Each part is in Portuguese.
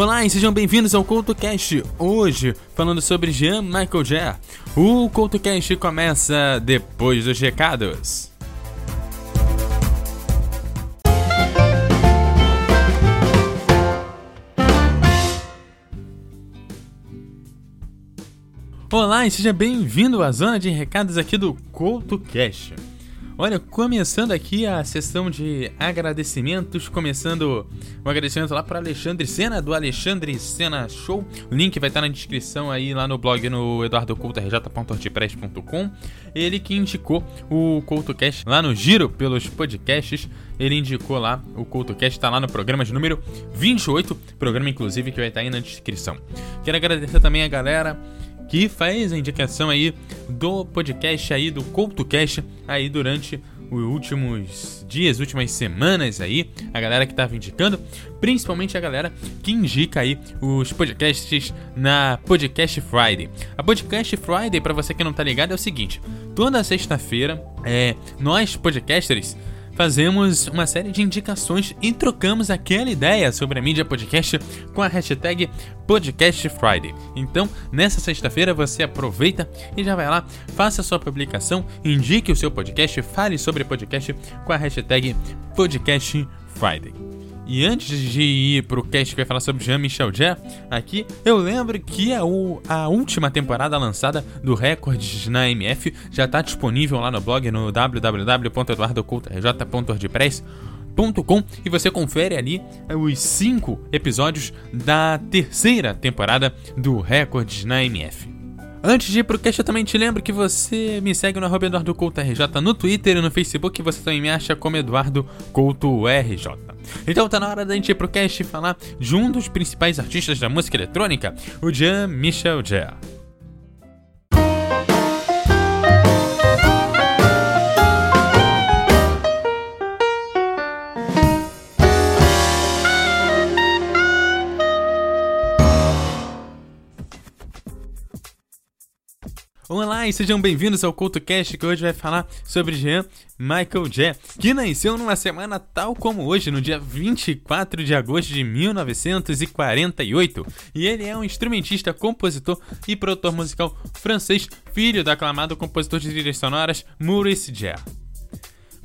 Olá e sejam bem-vindos ao CoutoCast. Hoje, falando sobre Jean Michael Jarre. O CoutoCast começa depois dos recados. Olá e seja bem-vindo à zona de recados aqui do CoutoCast. Olha, começando aqui a sessão de agradecimentos, começando o agradecimento lá para Alexandre Sena, do Alexandre Sena Show. O link vai estar na descrição aí lá no blog no eduardocultorj.wordpress.com. Ele que indicou o CoutoCast lá no Giro pelos podcasts. Ele indicou lá, o CoutoCast está lá no programa de número 28, programa inclusive que vai estar aí na descrição. Quero agradecer também a galera que faz a indicação aí do podcast aí do CoutoCast aí durante os últimos dias, últimas semanas aí, a galera que estava indicando, principalmente a galera que indica aí os podcasts na Podcast Friday. A Podcast Friday, para você que não tá ligado, é o seguinte: toda sexta-feira, é, nós podcasters fazemos uma série de indicações e trocamos aquela ideia sobre a mídia podcast com a hashtag Podcast Friday. Então, nessa sexta-feira, você aproveita e já vai lá, faça a sua publicação, indique o seu podcast, fale sobre podcast com a hashtag Podcast Friday. E antes de ir pro cast que vai falar sobre Jean-Michel Jarre, aqui eu lembro que a, a última temporada lançada do Records na MF já está disponível lá no blog no www.eduardocultorj.wordpress.com e você confere ali os cinco episódios da terceira temporada do Records na MF. Antes de ir pro cast, eu também te lembro que você me segue no arroba Eduardo Couto RJ no Twitter e no Facebook, você também me acha como Eduardo Couto RJ. Então tá na hora da gente ir pro cast falar de um dos principais artistas da música eletrônica, o Jean-Michel Jarre. Olá e sejam bem-vindos ao CultoCast que hoje vai falar sobre Jean Michael Jarre, que nasceu numa semana tal como hoje, no dia 24 de agosto de 1948. E ele é um instrumentista, compositor e produtor musical francês, filho do aclamado compositor de trilhas sonoras Maurice Jarre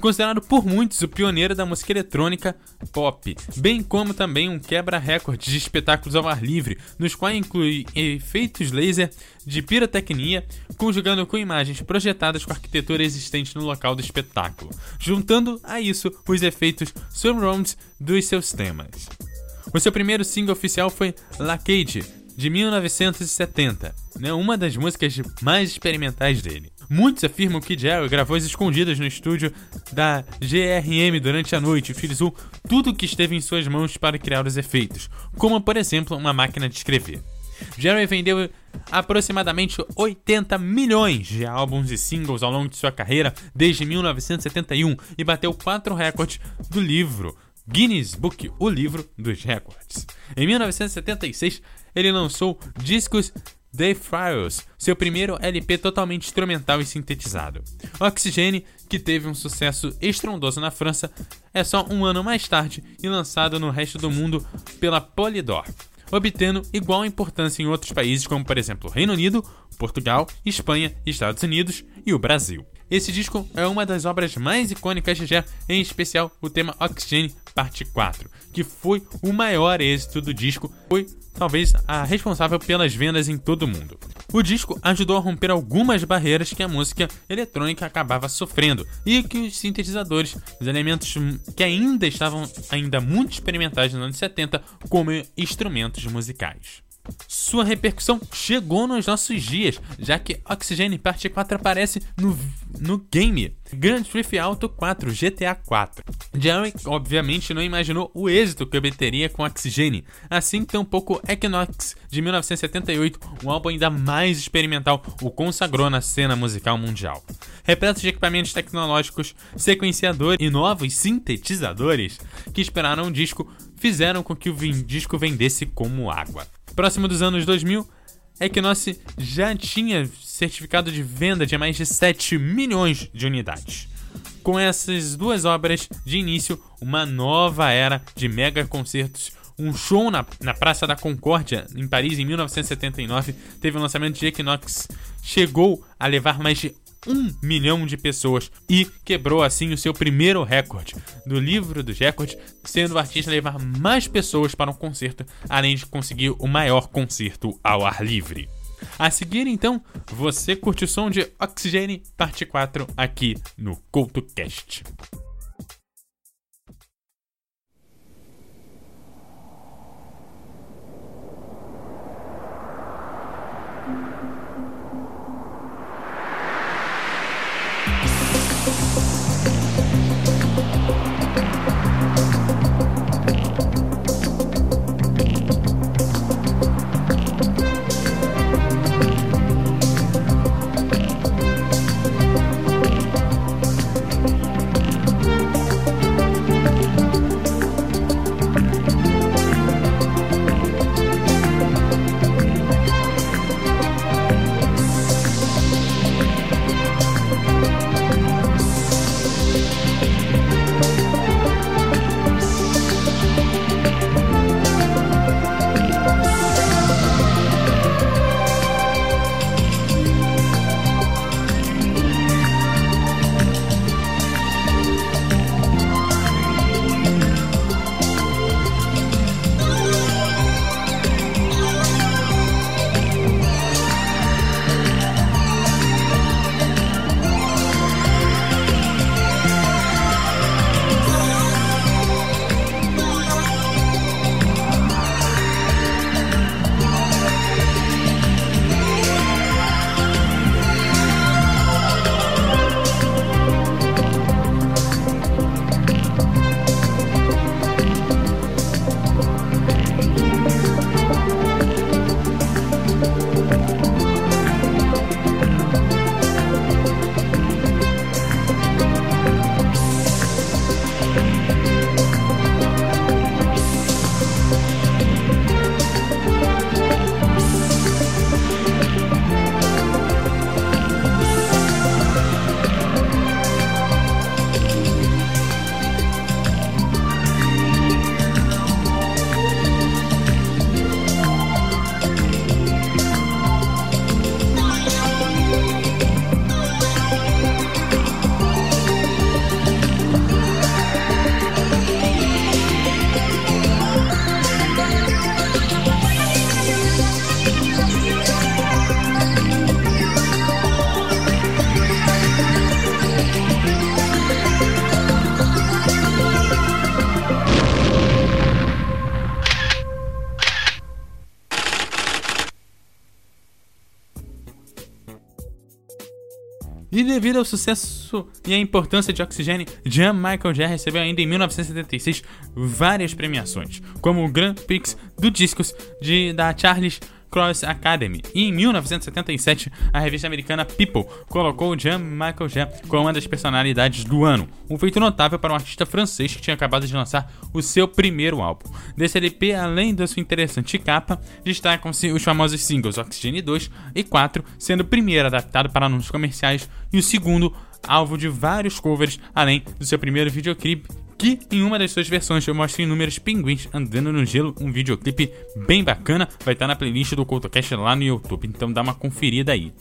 considerado por muitos o pioneiro da música eletrônica pop, bem como também um quebra-recordes de espetáculos ao ar livre, nos quais inclui efeitos laser de pirotecnia, conjugando com imagens projetadas com a arquitetura existente no local do espetáculo, juntando a isso os efeitos surround dos seus temas. O seu primeiro single oficial foi La Cage, de 1970, né, uma das músicas mais experimentais dele. Muitos afirmam que Jerry gravou as escondidas no estúdio da GRM durante a noite e utilizou tudo o que esteve em suas mãos para criar os efeitos, como por exemplo uma máquina de escrever. Jerry vendeu aproximadamente 80 milhões de álbuns e singles ao longo de sua carreira desde 1971 e bateu quatro recordes do livro Guinness Book, o livro dos recordes. Em 1976, ele lançou discos The Files, seu primeiro LP totalmente instrumental e sintetizado. Oxygene, que teve um sucesso estrondoso na França, é só um ano mais tarde e lançado no resto do mundo pela Polydor, obtendo igual importância em outros países como por exemplo Reino Unido, Portugal, Espanha, Estados Unidos e o Brasil. Esse disco é uma das obras mais icônicas de Ger, em especial o tema Oxygen Parte 4, que foi o maior êxito do disco, foi talvez a responsável pelas vendas em todo o mundo. O disco ajudou a romper algumas barreiras que a música eletrônica acabava sofrendo e que os sintetizadores, os elementos que ainda estavam ainda muito experimentais nos anos 70 como instrumentos musicais. Sua repercussão chegou nos nossos dias, já que Oxygen Parte 4 aparece no, no game Grand Theft Auto 4 GTA 4. Jerry, obviamente, não imaginou o êxito que obteria com Oxygen, assim tampouco Equinox de 1978, um álbum ainda mais experimental, o consagrou na cena musical mundial. Repleto de equipamentos tecnológicos, sequenciador e novos sintetizadores que esperaram o disco fizeram com que o disco vendesse como água. Próximo dos anos 2000, Equinox já tinha certificado de venda de mais de 7 milhões de unidades. Com essas duas obras de início, uma nova era de mega concertos um show na, na Praça da Concórdia, em Paris, em 1979. Teve o lançamento de Equinox. Chegou a levar mais de um milhão de pessoas e quebrou assim o seu primeiro recorde do livro dos recordes, sendo o artista levar mais pessoas para um concerto, além de conseguir o maior concerto ao ar livre. A seguir, então, você curte o som de Oxigênio, parte 4, aqui no CoutoCast. E devido ao sucesso e à importância de Oxigênio, Jean Michael Jarre recebeu ainda em 1976 várias premiações, como o Grand Prix do Discos de, da Charles Cross Academy. E em 1977, a revista americana People colocou Jean Michael Jarre como uma das personalidades do ano, um feito notável para um artista francês que tinha acabado de lançar o seu primeiro álbum. Desse LP, além da sua interessante capa, destacam-se os famosos singles Oxygen 2 e 4, sendo o primeiro adaptado para anúncios comerciais e o segundo alvo de vários covers, além do seu primeiro videoclipe que em uma das suas versões mostra inúmeros pinguins andando no gelo, um videoclipe bem bacana, vai estar na playlist do CoutoCast lá no YouTube, então dá uma conferida aí.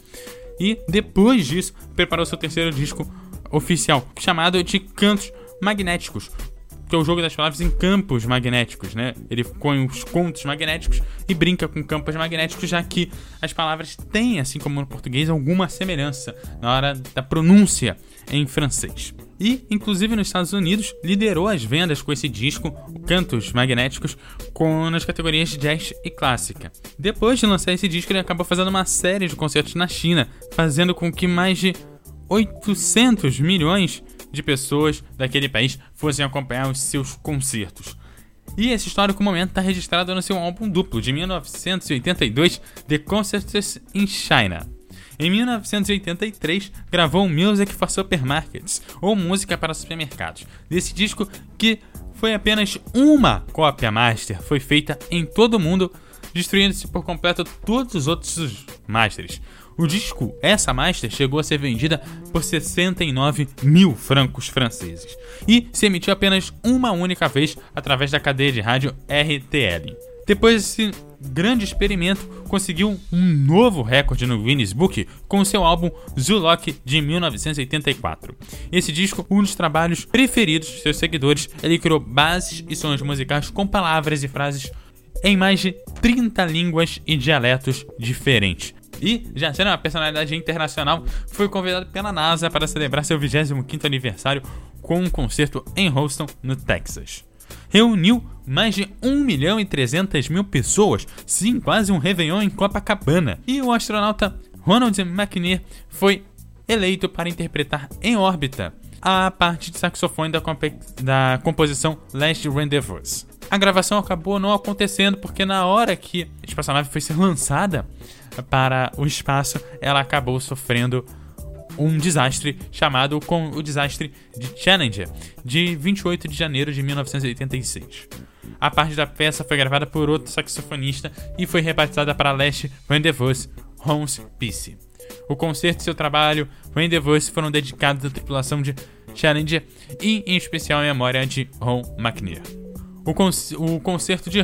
E depois disso, preparou seu terceiro disco oficial, chamado de Cantos Magnéticos, que é o jogo das palavras em campos magnéticos, né? Ele põe os contos magnéticos e brinca com campos magnéticos, já que as palavras têm, assim como no português, alguma semelhança na hora da pronúncia em francês e, inclusive nos Estados Unidos, liderou as vendas com esse disco, Cantos Magnéticos, com, nas categorias jazz e clássica. Depois de lançar esse disco, ele acabou fazendo uma série de concertos na China, fazendo com que mais de 800 milhões de pessoas daquele país fossem acompanhar os seus concertos. E esse histórico momento está registrado no seu álbum duplo de 1982, The Concerts in China. Em 1983, gravou Music for Supermarkets, ou Música para Supermercados. Desse disco que foi apenas uma cópia master, foi feita em todo o mundo, destruindo-se por completo todos os outros masters. O disco, essa master, chegou a ser vendida por 69 mil francos franceses e se emitiu apenas uma única vez através da cadeia de rádio RTL. Depois desse grande experimento, conseguiu um novo recorde no Guinness Book com seu álbum Zulok de 1984. Esse disco, um dos trabalhos preferidos de seus seguidores, ele criou bases e sons musicais com palavras e frases em mais de 30 línguas e dialetos diferentes. E, já sendo uma personalidade internacional, foi convidado pela NASA para celebrar seu 25º aniversário com um concerto em Houston, no Texas. Reuniu mais de 1 milhão e 300 mil pessoas, sim, quase um Réveillon em Copacabana. E o astronauta Ronald McNair foi eleito para interpretar em órbita a parte de saxofone da, comp da composição Last Rendezvous. A gravação acabou não acontecendo porque na hora que a espaçonave foi ser lançada para o espaço, ela acabou sofrendo um desastre chamado com o desastre de Challenger, de 28 de janeiro de 1986. A parte da peça foi gravada por outro saxofonista e foi rebatizada para Last Rendezvous Holmes Peace. O concerto e seu trabalho Rendezvous foram dedicados à tripulação de Challenger e, em especial, em memória de Ron McNair. O, con o concerto de,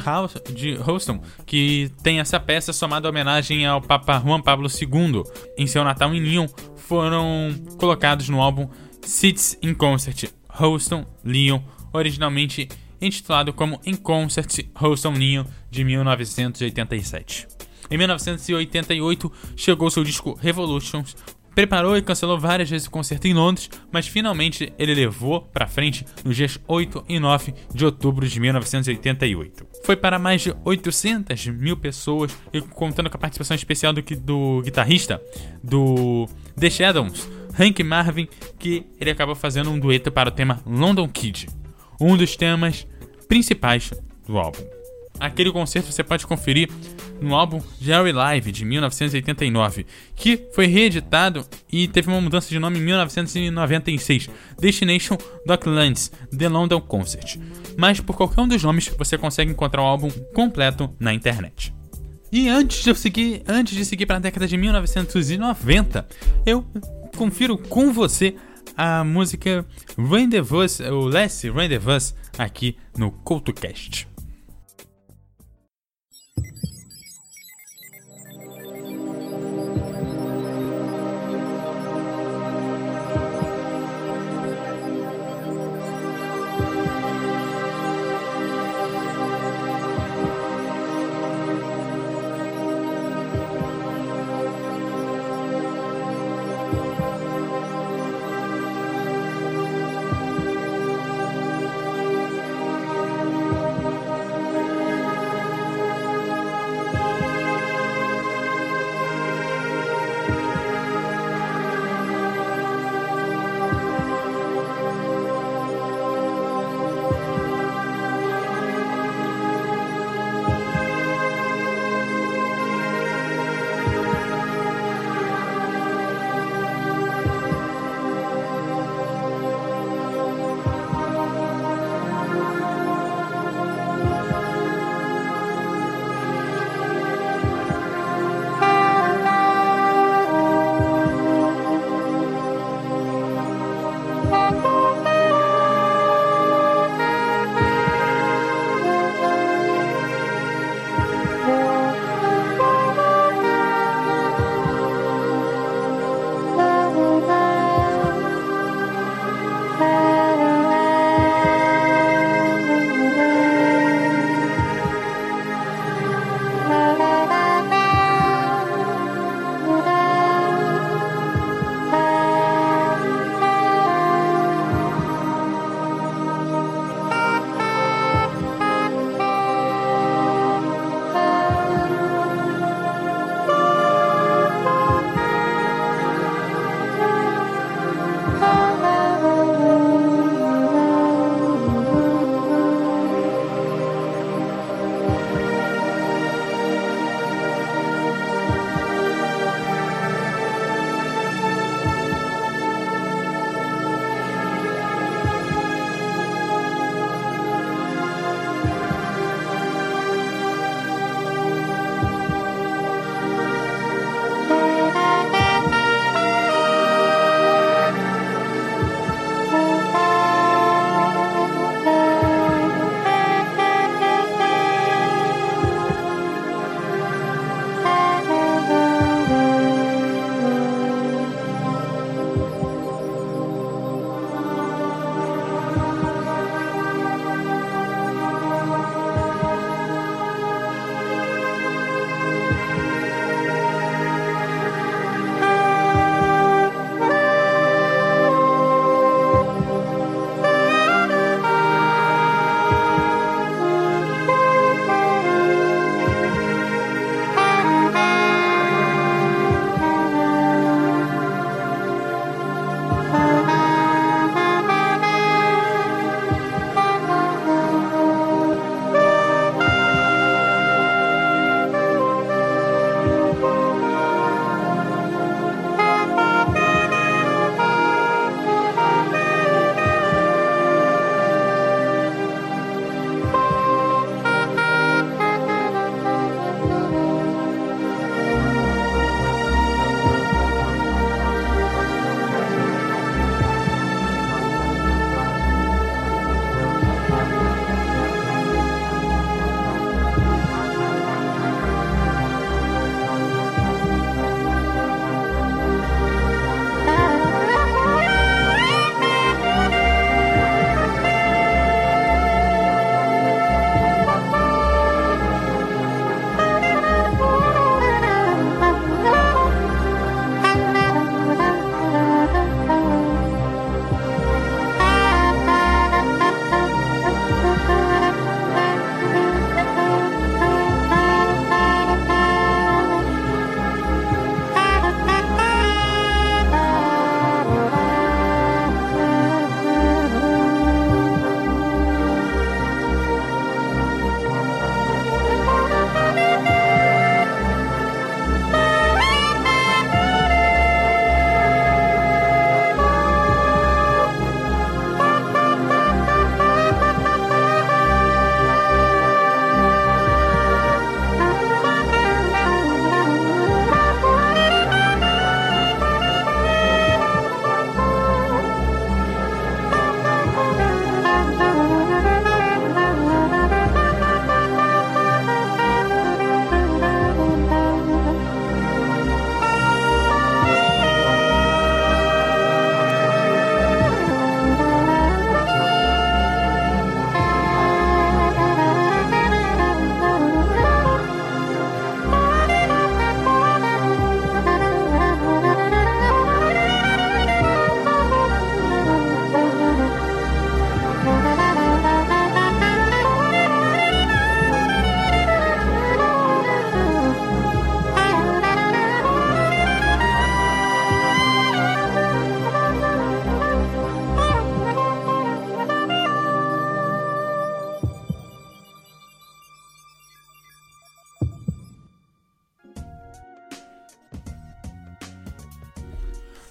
de Houston, que tem essa peça somada homenagem ao Papa Juan Pablo II em seu Natal em Lyon, foram colocados no álbum Cities in Concert Houston Lyon, originalmente intitulado como In Concert Houston Lyon de 1987. Em 1988 chegou seu disco Revolutions, preparou e cancelou várias vezes o concerto em Londres, mas finalmente ele levou para frente nos dias 8 e 9 de outubro de 1988. Foi para mais de 800 mil pessoas, e contando com a participação especial do, do guitarrista do The Shadows, Hank Marvin, que ele acabou fazendo um dueto para o tema London Kid, um dos temas principais do álbum. Aquele concerto você pode conferir no álbum Jerry Live de 1989, que foi reeditado e teve uma mudança de nome em 1996, Destination Docklands The London Concert. Mas por qualquer um dos nomes você consegue encontrar o álbum completo na internet. E antes de eu seguir, antes de seguir para a década de 1990, eu confiro com você a música Rendezvous, o Less Rendezvous aqui no CoutoCast.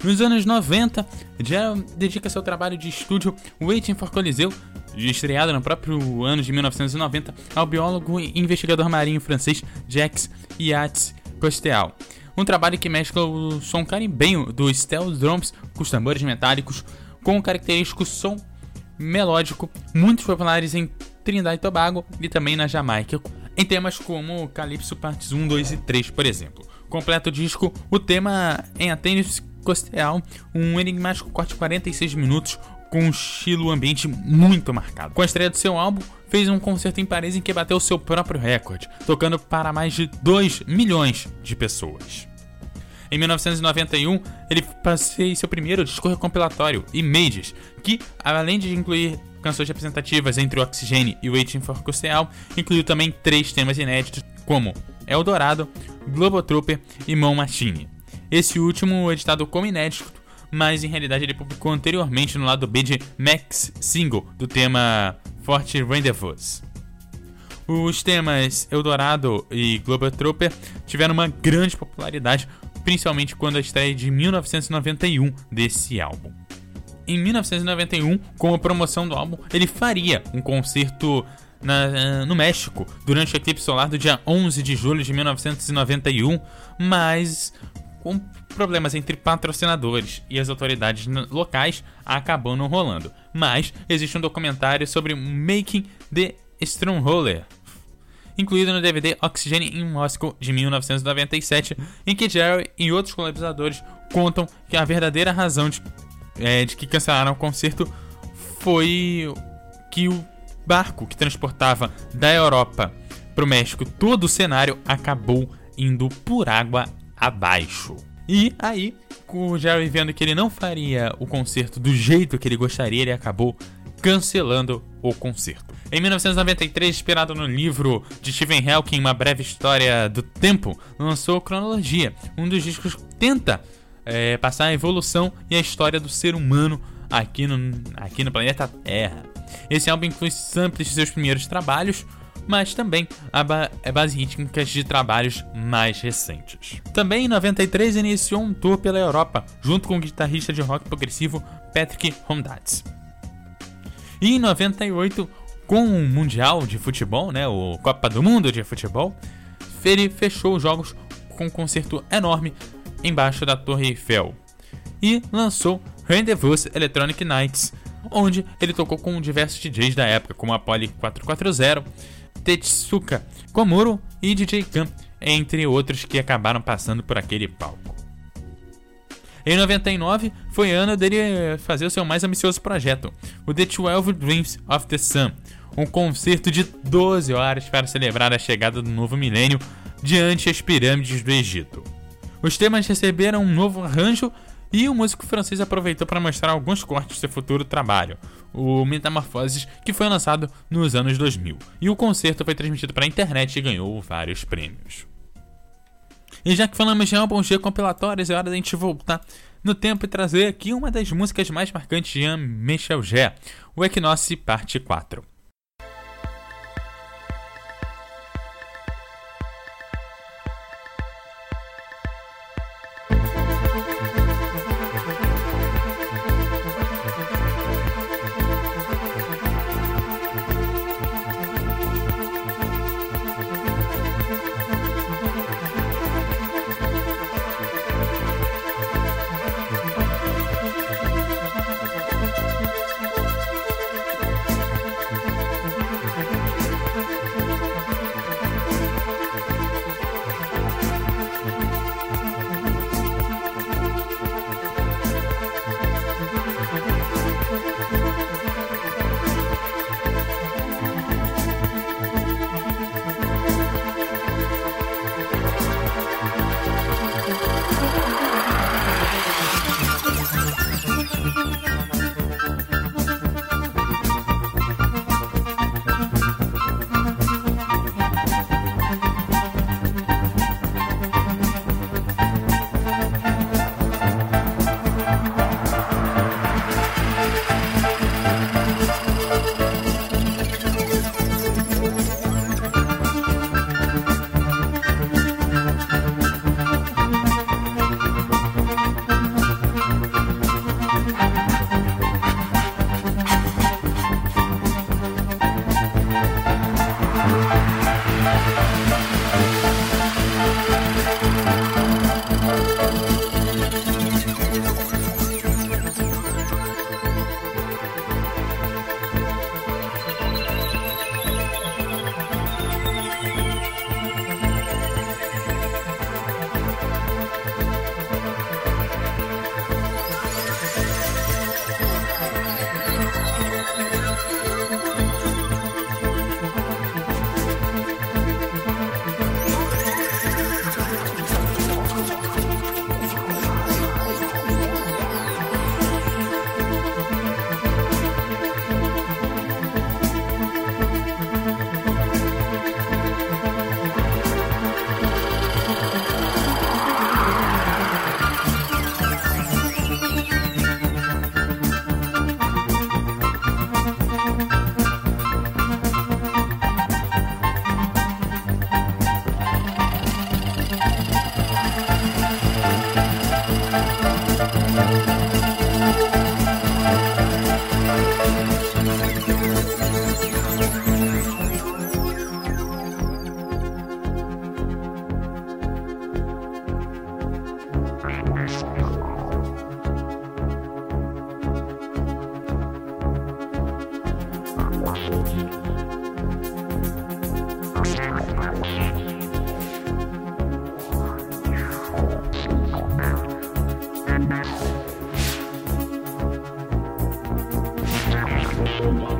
Nos anos 90, já dedica seu trabalho de estúdio Waiting for Coliseu, estreado no próprio ano de 1990, ao biólogo e investigador marinho francês Jacques Yates Costeal. Um trabalho que mescla o som carimbenho do steel drums com os tambores metálicos, com o característico som melódico, muito populares em Trinidad e Tobago e também na Jamaica, em temas como Calypso Partes 1, 2 e 3, por exemplo. Completa o disco o tema em Atenas Costeal, um enigmático corte de 46 minutos com um estilo ambiente muito marcado. Com a estreia do seu álbum, fez um concerto em Paris em que bateu seu próprio recorde, tocando para mais de 2 milhões de pessoas. Em 1991, ele passei seu primeiro disco recompilatório, Images, que, além de incluir canções representativas entre o e Waiting for Costeal, incluiu também três temas inéditos, como Eldorado, Globotrooper e Mão Machine. Esse último editado como inédito, mas em realidade ele publicou anteriormente no lado B de Max Single, do tema Forte Rendezvous. Os temas Eldorado e Globotrooper tiveram uma grande popularidade, principalmente quando a estreia de 1991 desse álbum. Em 1991, com a promoção do álbum, ele faria um concerto na, no México durante o eclipse solar do dia 11 de julho de 1991, mas com problemas entre patrocinadores e as autoridades locais acabou não rolando. Mas existe um documentário sobre Making the Strongholder, incluído no DVD Oxygen em Moscow de 1997, em que Jerry e outros colaboradores contam que a verdadeira razão de, é, de que cancelaram o concerto foi que o barco que transportava da Europa para o México todo o cenário acabou indo por água abaixo. E aí, com o Jerry vendo que ele não faria o concerto do jeito que ele gostaria, ele acabou cancelando o concerto. Em 1993, inspirado no livro de Stephen Hawking, Uma Breve História do Tempo, lançou Cronologia, um dos discos que tenta é, passar a evolução e a história do ser humano aqui no, aqui no planeta Terra. Esse álbum inclui samples de seus primeiros trabalhos, mas também a ba é base rítmica de trabalhos mais recentes. Também em 93 iniciou um tour pela Europa, junto com o guitarrista de rock progressivo Patrick Hondatz. E em 98, com o Mundial de Futebol, né, o Copa do Mundo de Futebol, ele fechou os jogos com um concerto enorme embaixo da Torre Eiffel e lançou Rendezvous Electronic Nights, onde ele tocou com diversos DJs da época, como a Poly 440, Tetsuka Komuro e DJ Kan, entre outros que acabaram passando por aquele palco. Em 99, foi ano dele fazer o seu mais ambicioso projeto, o The Twelve Dreams of the Sun, um concerto de 12 horas para celebrar a chegada do novo milênio diante as pirâmides do Egito. Os temas receberam um novo arranjo e o músico francês aproveitou para mostrar alguns cortes de seu futuro trabalho, o Metamorfoses, que foi lançado nos anos 2000. E o concerto foi transmitido para a internet e ganhou vários prêmios. E já que falamos de álbuns G compilatórios, é hora da gente voltar no tempo e trazer aqui uma das músicas mais marcantes de Jean-Michel Jarre, o Equinoxe Parte 4. Obama.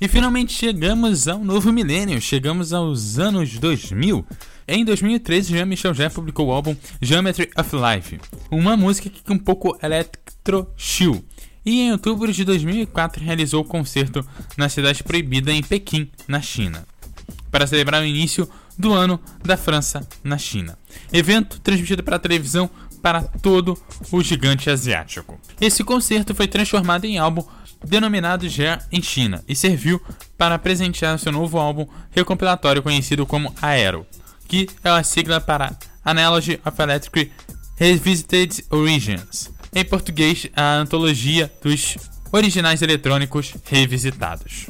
E finalmente chegamos ao novo milênio, chegamos aos anos 2000. Em 2013, Jean-Michel Jarre publicou o álbum Geometry of Life, uma música que é um pouco electro-chill. E em outubro de 2004 realizou o concerto na Cidade Proibida em Pequim, na China, para celebrar o início do ano da França na China. Evento transmitido para televisão para todo o gigante asiático. Esse concerto foi transformado em álbum denominado Já em China e serviu para presentear seu novo álbum recompilatório conhecido como Aero, que é a sigla para Analogy of Electric Revisited Origins. Em português, a antologia dos originais eletrônicos revisitados.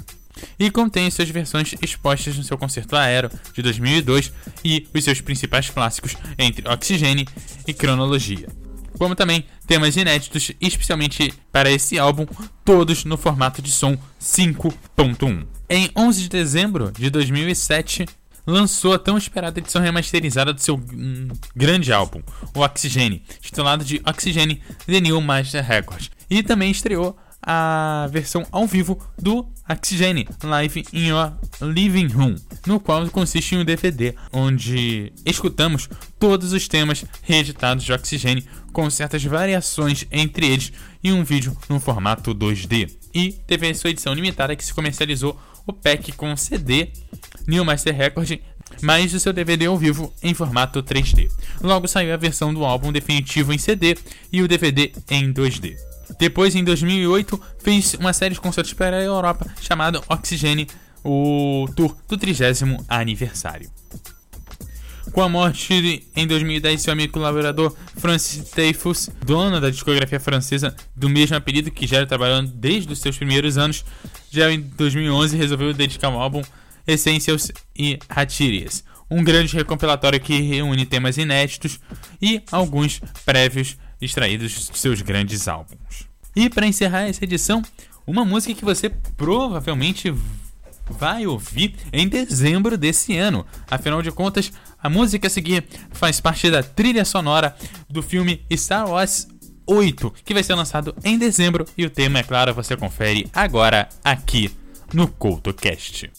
E contém suas versões expostas no seu concerto Aero de 2002 e os seus principais clássicos entre Oxigênio e Cronologia como também temas inéditos, especialmente para esse álbum, todos no formato de som 5.1. Em 11 de dezembro de 2007, lançou a tão esperada edição remasterizada do seu hum, grande álbum, o Oxygen, titulado de Oxygen The New Master Record, e também estreou a versão ao vivo do Oxygen Live in Your Living Room, no qual consiste em um DVD onde escutamos todos os temas reeditados de Oxygen com certas variações entre eles e um vídeo no formato 2D. E teve a sua edição limitada que se comercializou o pack com CD New Master Record mais o seu DVD ao vivo em formato 3D. Logo saiu a versão do álbum definitivo em CD e o DVD em 2D. Depois, em 2008, fez uma série de concertos para a Europa chamada Oxigene, o tour do 30 aniversário. Com a morte em 2010 de seu amigo colaborador Francis Teifus, dono da discografia francesa do mesmo apelido que já trabalhando desde os seus primeiros anos, já em 2011 resolveu dedicar o álbum Essentials e Hatirias, um grande recompilatório que reúne temas inéditos e alguns prévios extraídos de seus grandes álbuns. E para encerrar essa edição, uma música que você provavelmente vai ouvir em dezembro desse ano. Afinal de contas, a música a seguir faz parte da trilha sonora do filme Star Wars 8, que vai ser lançado em dezembro e o tema, é claro, você confere agora aqui no CoutoCast.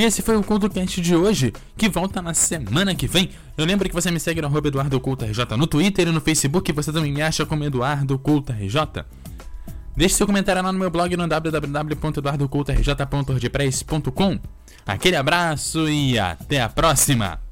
E esse foi o CultoCast de hoje, que volta na semana que vem. Eu lembro que você me segue no arroba EduardoCultoRJ no Twitter e no Facebook, você também me acha como EduardoCultoRJ. Deixe seu comentário lá no meu blog no www.eduardocultorj.wordpress.com. Aquele abraço e até a próxima!